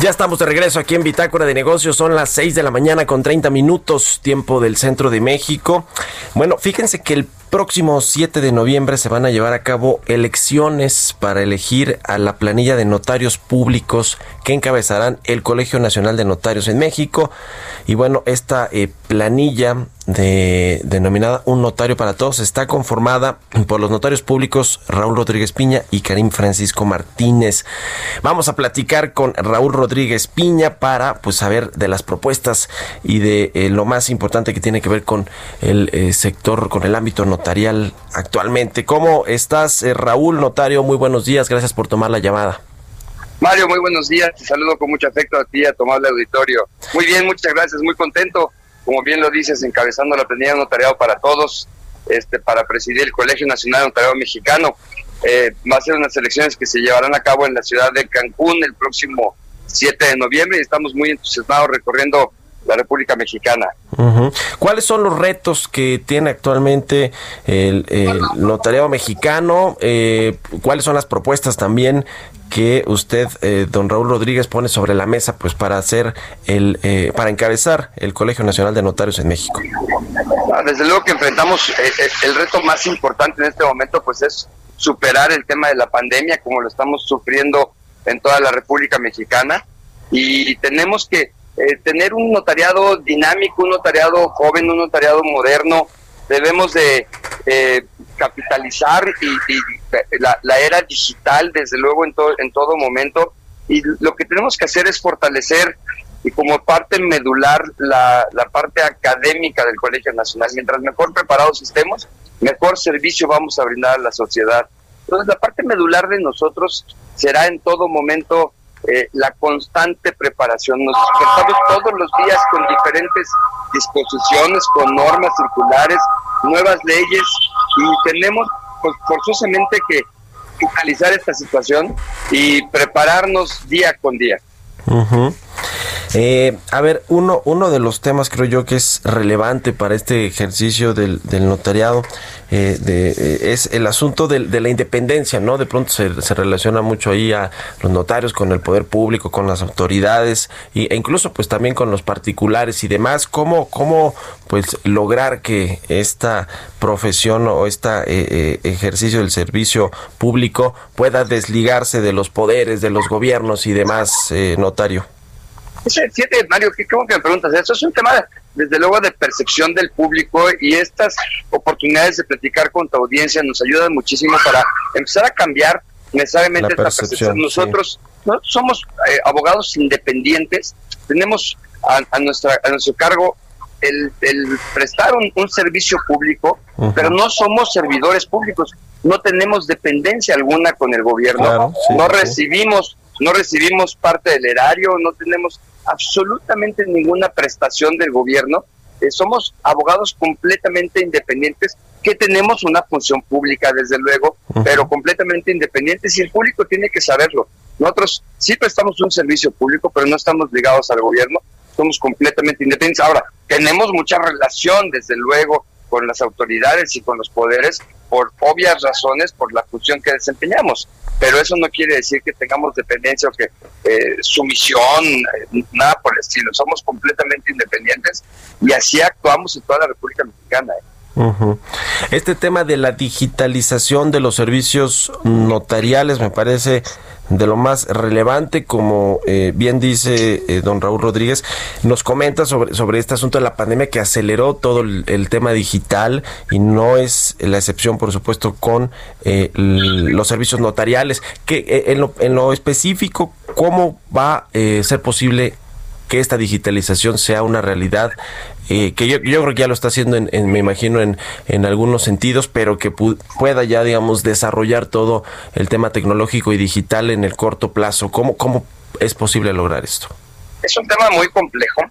Ya estamos de regreso aquí en Bitácora de Negocios. Son las 6 de la mañana con 30 minutos, tiempo del centro de México. Bueno, fíjense que el próximo 7 de noviembre se van a llevar a cabo elecciones para elegir a la planilla de notarios públicos que encabezarán el Colegio Nacional de Notarios en México. Y bueno, esta eh, planilla de, denominada Un Notario para Todos está conformada por los notarios públicos Raúl Rodríguez Piña y Karim Francisco Martínez. Vamos a platicar con Raúl Rodríguez Piña para pues saber de las propuestas y de eh, lo más importante que tiene que ver con el eh, sector, con el ámbito notarial actualmente. ¿Cómo estás, eh, Raúl Notario? Muy buenos días, gracias por tomar la llamada. Mario, muy buenos días, te saludo con mucho afecto a ti, a tomar el auditorio. Muy bien, muchas gracias, muy contento, como bien lo dices, encabezando la de notariado para todos, este, para presidir el Colegio Nacional de Notariado Mexicano. Eh, va a ser unas elecciones que se llevarán a cabo en la ciudad de Cancún el próximo 7 de noviembre y estamos muy entusiasmados recorriendo la República Mexicana. ¿Cuáles son los retos que tiene actualmente el, notariado mexicano? Eh, ¿Cuáles son las propuestas también que usted, eh, don Raúl Rodríguez, pone sobre la mesa, pues para hacer el, eh, para encabezar el Colegio Nacional de Notarios en México? Ah, desde luego que enfrentamos el reto más importante en este momento, pues es superar el tema de la pandemia, como lo estamos sufriendo en toda la República Mexicana, y tenemos que eh, tener un notariado dinámico, un notariado joven, un notariado moderno. Debemos de eh, capitalizar y, la, era digital, desde luego, en, todo momento. Y lo que tenemos que hacer es fortalecer y como parte medular la, la parte académica del Colegio Nacional. Mientras mejor preparados estemos, mejor servicio vamos a brindar a la sociedad. Entonces, la parte medular de nosotros será en todo momento eh, la constante preparación. Nos despertamos todos los días con diferentes disposiciones, con normas circulares, nuevas leyes y tenemos pues, forzosamente que focalizar esta situación y prepararnos día con día. Eh, a ver, uno, uno de los temas creo yo que es relevante para este ejercicio del, notariado eh, de, eh, es el asunto de, la independencia, ¿no? De pronto se, relaciona mucho ahí a los notarios con el poder público, con las autoridades e incluso pues también con los particulares y demás. ¿Cómo, cómo pues lograr que esta profesión o este ejercicio del servicio público pueda desligarse de los poderes, de los gobiernos y demás, notario? Siete, Mario, ¿cómo que me preguntas eso? Es un tema, desde luego, de percepción del público y estas oportunidades de platicar con tu audiencia nos ayudan muchísimo para empezar a cambiar necesariamente esta percepción. Nosotros ¿no? somos eh, abogados independientes, tenemos a, nuestra, a nuestro cargo el, prestar un, servicio público, pero no somos servidores públicos, no tenemos dependencia alguna con el gobierno, no recibimos no recibimos parte del erario, no tenemos absolutamente ninguna prestación del gobierno. Eh, somos abogados completamente independientes que tenemos una función pública, desde luego, pero completamente independientes y el público tiene que saberlo. Nosotros sí prestamos un servicio público, pero no estamos ligados al gobierno, somos completamente independientes. Ahora, tenemos mucha relación, desde luego, con las autoridades y con los poderes por obvias razones, por la función que desempeñamos pero eso no quiere decir que tengamos dependencia o que eh, sumisión, eh, nada por el estilo. Somos completamente independientes y así actuamos en toda la República Mexicana. ¿eh? Este tema de la digitalización de los servicios notariales me parece de lo más relevante, como eh, bien dice eh, don Raúl Rodríguez, nos comenta sobre, sobre este asunto de la pandemia que aceleró todo el, tema digital y no es la excepción, por supuesto, con eh, los servicios notariales. Que en lo, en, lo, específico, ¿cómo va a ser posible que esta digitalización sea una realidad eh, que yo, creo que ya lo está haciendo, en, me imagino, en, en, algunos sentidos, pero que pueda ya, digamos, desarrollar todo el tema tecnológico y digital en el corto plazo. ¿Cómo, cómo es posible lograr esto? Es un tema muy complejo.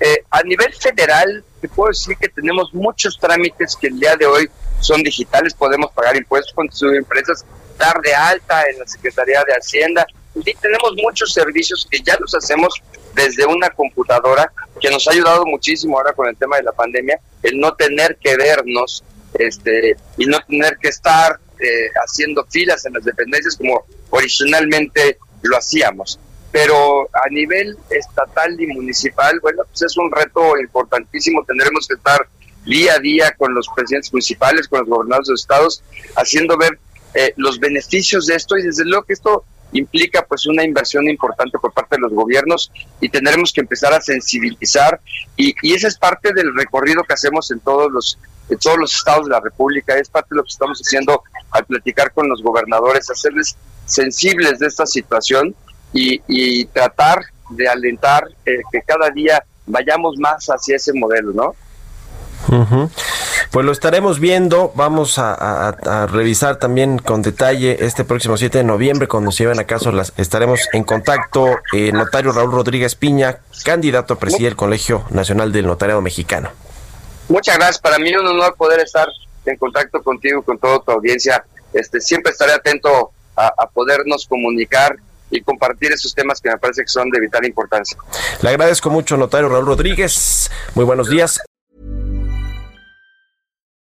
Eh, a nivel federal, te puedo decir que tenemos muchos trámites que el día de hoy son digitales, podemos pagar impuestos con sus empresas, dar de alta en la Secretaría de Hacienda, y tenemos muchos servicios que ya los hacemos desde una computadora, que nos ha ayudado muchísimo ahora con el tema de la pandemia, el no tener que vernos este, y no tener que estar eh, haciendo filas en las dependencias como originalmente lo hacíamos pero a nivel estatal y municipal, bueno, pues es un reto importantísimo. Tendremos que estar día a día con los presidentes municipales, con los gobernadores de los estados, haciendo ver eh, los beneficios de esto y desde luego que esto implica pues una inversión importante por parte de los gobiernos y tendremos que empezar a sensibilizar y, y esa es parte del recorrido que hacemos en todos los en todos los estados de la República, es parte de lo que estamos haciendo al platicar con los gobernadores, hacerles sensibles de esta situación y, tratar de alentar eh, que cada día vayamos más hacia ese modelo, ¿no? Pues lo estaremos viendo, vamos a, revisar también con detalle este próximo 7 de noviembre cuando se lleven a caso las estaremos en contacto eh, notario Raúl Rodríguez Piña, candidato a presidir el Colegio Nacional del Notariado Mexicano. Muchas gracias, para mí es un honor poder estar en contacto contigo, con toda tu audiencia. Este, siempre estaré atento a podernos comunicar y compartir esos temas que me parece que son de vital importancia. Le agradezco mucho, notario Raúl Rodríguez. Muy buenos días.